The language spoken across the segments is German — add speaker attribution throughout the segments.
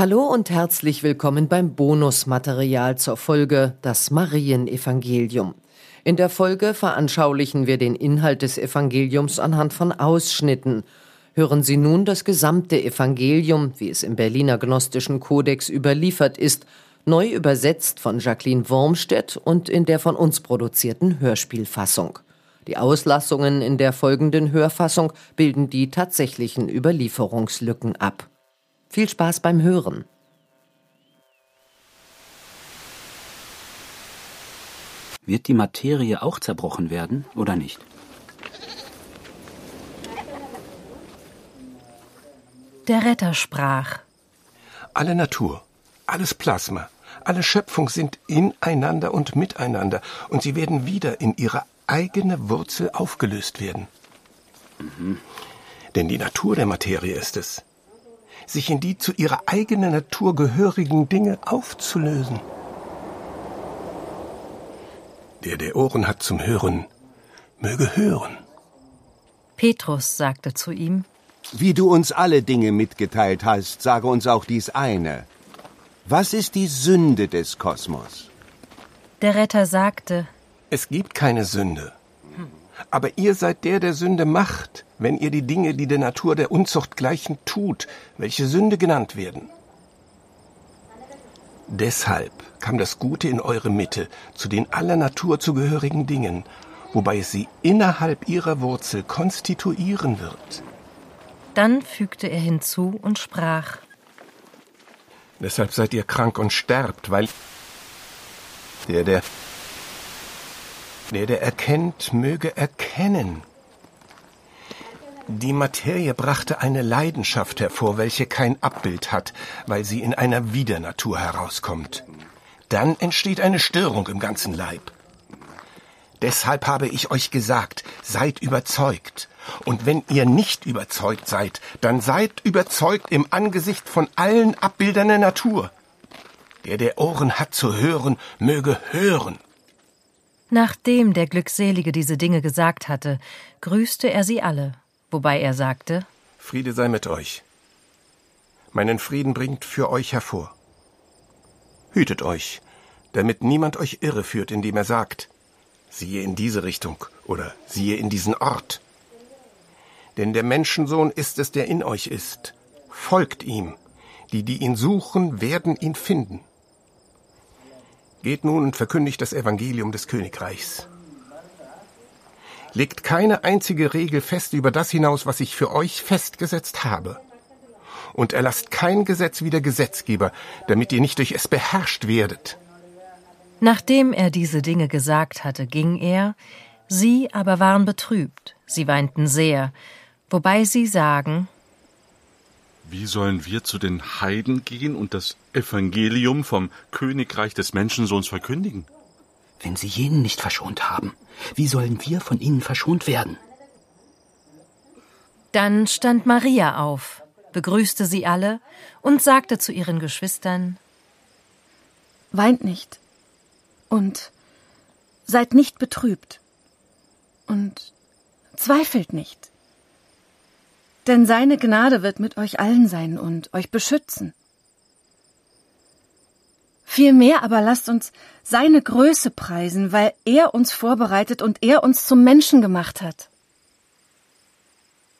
Speaker 1: Hallo und herzlich willkommen beim Bonusmaterial zur Folge Das Marienevangelium. In der Folge veranschaulichen wir den Inhalt des Evangeliums anhand von Ausschnitten. Hören Sie nun das gesamte Evangelium, wie es im Berliner Gnostischen Kodex überliefert ist, neu übersetzt von Jacqueline Wormstedt und in der von uns produzierten Hörspielfassung. Die Auslassungen in der folgenden Hörfassung bilden die tatsächlichen Überlieferungslücken ab. Viel Spaß beim Hören.
Speaker 2: Wird die Materie auch zerbrochen werden oder nicht?
Speaker 3: Der Retter sprach.
Speaker 4: Alle Natur, alles Plasma, alle Schöpfung sind ineinander und miteinander, und sie werden wieder in ihre eigene Wurzel aufgelöst werden. Mhm. Denn die Natur der Materie ist es, sich in die zu ihrer eigenen Natur gehörigen Dinge aufzulösen. Der, der Ohren hat zum Hören, möge hören.
Speaker 3: Petrus sagte zu ihm,
Speaker 5: Wie du uns alle Dinge mitgeteilt hast, sage uns auch dies eine. Was ist die Sünde des Kosmos?
Speaker 3: Der Retter sagte,
Speaker 4: Es gibt keine Sünde. Aber ihr seid der, der Sünde macht, wenn ihr die Dinge, die der Natur der Unzucht gleichen, tut, welche Sünde genannt werden. Deshalb kam das Gute in eure Mitte zu den aller Natur zugehörigen Dingen, wobei es sie innerhalb ihrer Wurzel konstituieren wird.
Speaker 3: Dann fügte er hinzu und sprach,
Speaker 4: Deshalb seid ihr krank und sterbt, weil der, der, der, der erkennt, möge erkennen. Die Materie brachte eine Leidenschaft hervor, welche kein Abbild hat, weil sie in einer Widernatur herauskommt. Dann entsteht eine Störung im ganzen Leib. Deshalb habe ich euch gesagt, seid überzeugt. Und wenn ihr nicht überzeugt seid, dann seid überzeugt im Angesicht von allen Abbildern der Natur. Der, der Ohren hat zu hören, möge hören.
Speaker 3: Nachdem der Glückselige diese Dinge gesagt hatte, grüßte er sie alle, wobei er sagte,
Speaker 4: Friede sei mit euch. Meinen Frieden bringt für euch hervor. Hütet euch, damit niemand euch irreführt, indem er sagt, siehe in diese Richtung oder siehe in diesen Ort. Denn der Menschensohn ist es, der in euch ist. Folgt ihm. Die, die ihn suchen, werden ihn finden. Geht nun und verkündigt das Evangelium des Königreichs. Legt keine einzige Regel fest über das hinaus, was ich für euch festgesetzt habe. Und erlasst kein Gesetz wie der Gesetzgeber, damit ihr nicht durch es beherrscht werdet.
Speaker 3: Nachdem er diese Dinge gesagt hatte, ging er, sie aber waren betrübt, sie weinten sehr, wobei sie sagen,
Speaker 6: Wie sollen wir zu den Heiden gehen und das Evangelium vom Königreich des Menschensohns verkündigen?
Speaker 2: Wenn sie jenen nicht verschont haben, wie sollen wir von ihnen verschont werden?
Speaker 3: Dann stand Maria auf, begrüßte sie alle und sagte zu ihren Geschwistern,
Speaker 7: Weint nicht und seid nicht betrübt und zweifelt nicht. Denn seine Gnade wird mit euch allen sein und euch beschützen. Vielmehr aber lasst uns seine Größe preisen, weil er uns vorbereitet und er uns zum Menschen gemacht hat.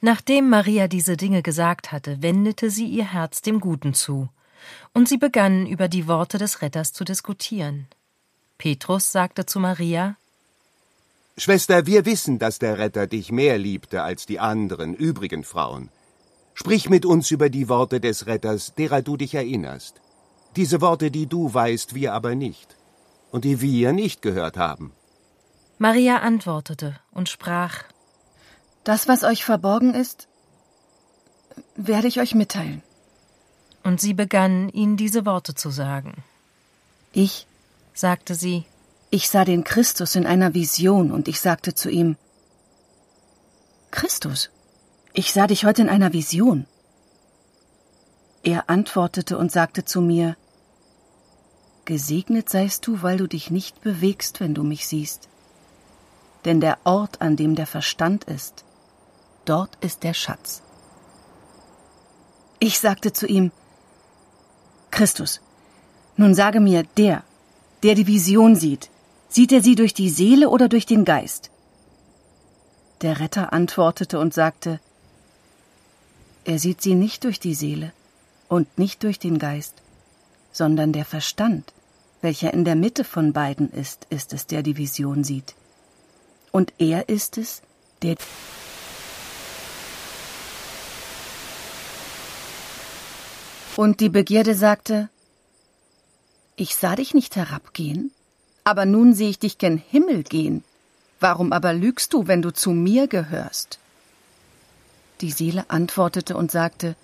Speaker 3: Nachdem Maria diese Dinge gesagt hatte, wendete sie ihr Herz dem Guten zu, und sie begannen über die Worte des Retters zu diskutieren. Petrus sagte zu Maria
Speaker 5: Schwester, wir wissen, dass der Retter dich mehr liebte als die anderen übrigen Frauen. Sprich mit uns über die Worte des Retters, derer du dich erinnerst. Diese Worte, die du weißt, wir aber nicht. Und die wir nicht gehört haben.
Speaker 3: Maria antwortete und sprach
Speaker 7: Das, was euch verborgen ist, werde ich euch mitteilen.
Speaker 3: Und sie begann, ihnen diese Worte zu sagen.
Speaker 7: Ich,
Speaker 3: sagte sie,
Speaker 7: ich sah den Christus in einer Vision und ich sagte zu ihm, Christus, ich sah dich heute in einer Vision. Er antwortete und sagte zu mir, Gesegnet seist du, weil du dich nicht bewegst, wenn du mich siehst. Denn der Ort, an dem der Verstand ist, dort ist der Schatz. Ich sagte zu ihm, Christus. Nun sage mir, der, der die Vision sieht, sieht er sie durch die Seele oder durch den Geist? Der Retter antwortete und sagte, er sieht sie nicht durch die Seele und nicht durch den Geist, sondern der Verstand, welcher in der Mitte von beiden ist, ist es, der die Vision sieht. Und er ist es, der Und die Begierde sagte, Ich sah dich nicht herabgehen, aber nun sehe ich dich gen Himmel gehen. Warum aber lügst du, wenn du zu mir gehörst? Die Seele antwortete und sagte,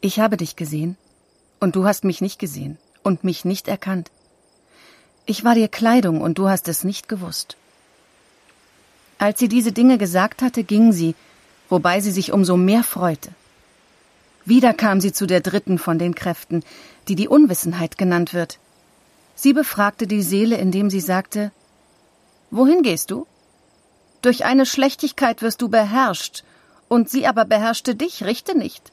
Speaker 7: Ich habe dich gesehen, und du hast mich nicht gesehen und mich nicht erkannt. Ich war dir Kleidung, und du hast es nicht gewusst. Als sie diese Dinge gesagt hatte, ging sie, wobei sie sich umso mehr freute. Wieder kam sie zu der dritten von den Kräften, die die Unwissenheit genannt wird. Sie befragte die Seele, indem sie sagte Wohin gehst du? Durch eine Schlechtigkeit wirst du beherrscht, und sie aber beherrschte dich, richte nicht.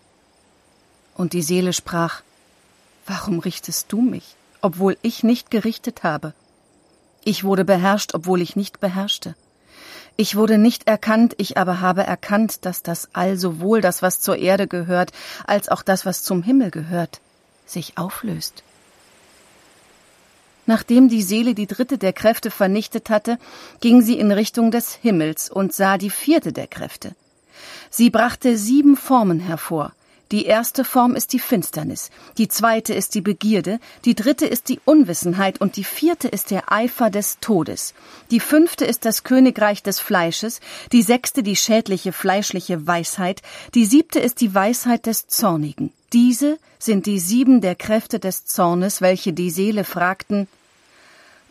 Speaker 7: Und die Seele sprach Warum richtest du mich, obwohl ich nicht gerichtet habe? Ich wurde beherrscht, obwohl ich nicht beherrschte. Ich wurde nicht erkannt, ich aber habe erkannt, dass das All sowohl das, was zur Erde gehört, als auch das, was zum Himmel gehört, sich auflöst. Nachdem die Seele die dritte der Kräfte vernichtet hatte, ging sie in Richtung des Himmels und sah die vierte der Kräfte. Sie brachte sieben Formen hervor, die erste Form ist die Finsternis, die zweite ist die Begierde, die dritte ist die Unwissenheit und die vierte ist der Eifer des Todes. Die fünfte ist das Königreich des Fleisches, die sechste die schädliche fleischliche Weisheit, die siebte ist die Weisheit des Zornigen. Diese sind die sieben der Kräfte des Zornes, welche die Seele fragten,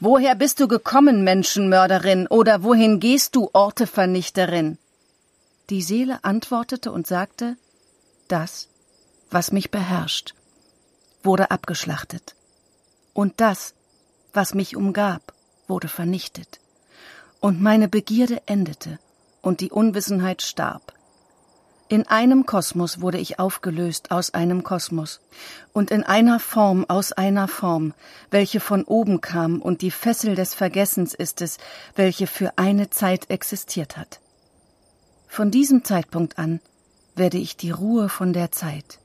Speaker 7: Woher bist du gekommen, Menschenmörderin, oder wohin gehst du, Ortevernichterin? Die Seele antwortete und sagte, das, was mich beherrscht, wurde abgeschlachtet. Und das, was mich umgab, wurde vernichtet. Und meine Begierde endete, und die Unwissenheit starb. In einem Kosmos wurde ich aufgelöst aus einem Kosmos, und in einer Form aus einer Form, welche von oben kam, und die Fessel des Vergessens ist es, welche für eine Zeit existiert hat. Von diesem Zeitpunkt an werde ich die Ruhe von der Zeit,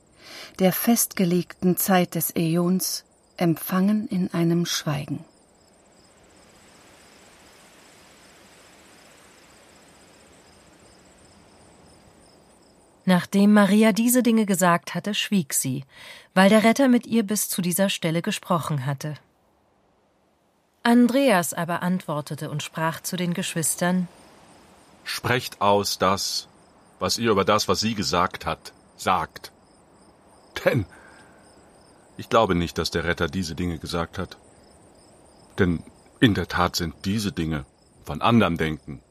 Speaker 7: der festgelegten Zeit des Äons, empfangen in einem Schweigen.
Speaker 3: Nachdem Maria diese Dinge gesagt hatte, schwieg sie, weil der Retter mit ihr bis zu dieser Stelle gesprochen hatte. Andreas aber antwortete und sprach zu den Geschwistern
Speaker 6: Sprecht aus das, was ihr über das, was sie gesagt hat, sagt. Denn ich glaube nicht, dass der Retter diese Dinge gesagt hat. Denn in der Tat sind diese Dinge von anderem Denken.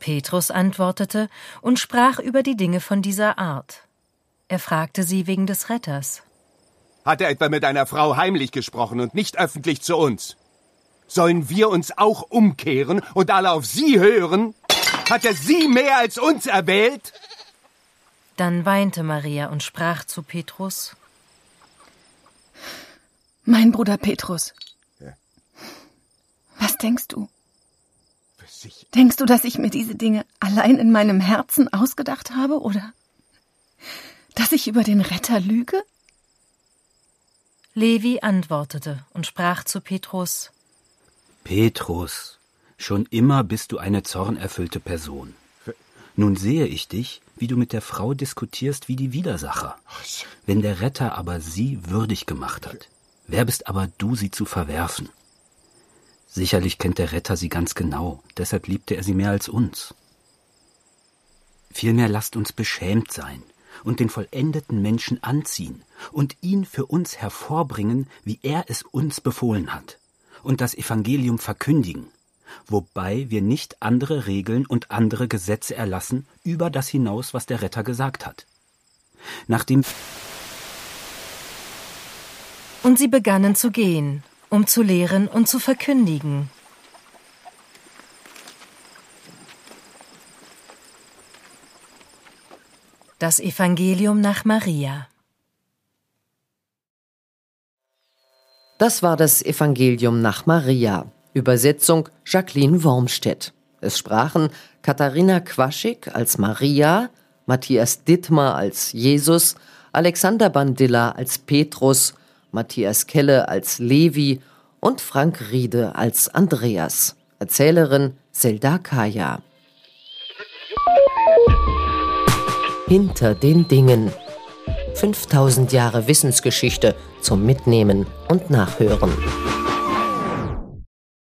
Speaker 3: Petrus antwortete und sprach über die Dinge von dieser Art. Er fragte sie wegen des Retters.
Speaker 5: Hat er etwa mit einer Frau heimlich gesprochen und nicht öffentlich zu uns? Sollen wir uns auch umkehren und alle auf sie hören? Hat er sie mehr als uns erwählt?
Speaker 3: Dann weinte Maria und sprach zu Petrus.
Speaker 7: Mein Bruder Petrus. Ja. Was denkst du? Denkst du, dass ich mir diese Dinge allein in meinem Herzen ausgedacht habe, oder dass ich über den Retter lüge?
Speaker 3: Levi antwortete und sprach zu Petrus
Speaker 2: Petrus, Schon immer bist du eine zornerfüllte Person. Nun sehe ich dich, wie du mit der Frau diskutierst wie die Widersacher. Wenn der Retter aber sie würdig gemacht hat, wer bist aber du, sie zu verwerfen? Sicherlich kennt der Retter sie ganz genau, deshalb liebte er sie mehr als uns. Vielmehr lasst uns beschämt sein und den vollendeten Menschen anziehen und ihn für uns hervorbringen, wie er es uns befohlen hat, und das Evangelium verkündigen, wobei wir nicht andere Regeln und andere Gesetze erlassen über das hinaus, was der Retter gesagt hat. Nachdem
Speaker 3: und sie begannen zu gehen, um zu lehren und zu verkündigen. Das Evangelium nach Maria.
Speaker 1: Das war das Evangelium nach Maria. Übersetzung Jacqueline Wormstedt. Es sprachen Katharina Quaschik als Maria, Matthias Dittmar als Jesus, Alexander Bandilla als Petrus, Matthias Kelle als Levi und Frank Riede als Andreas. Erzählerin Zelda Kaya. Hinter den Dingen. 5000 Jahre Wissensgeschichte zum Mitnehmen und Nachhören.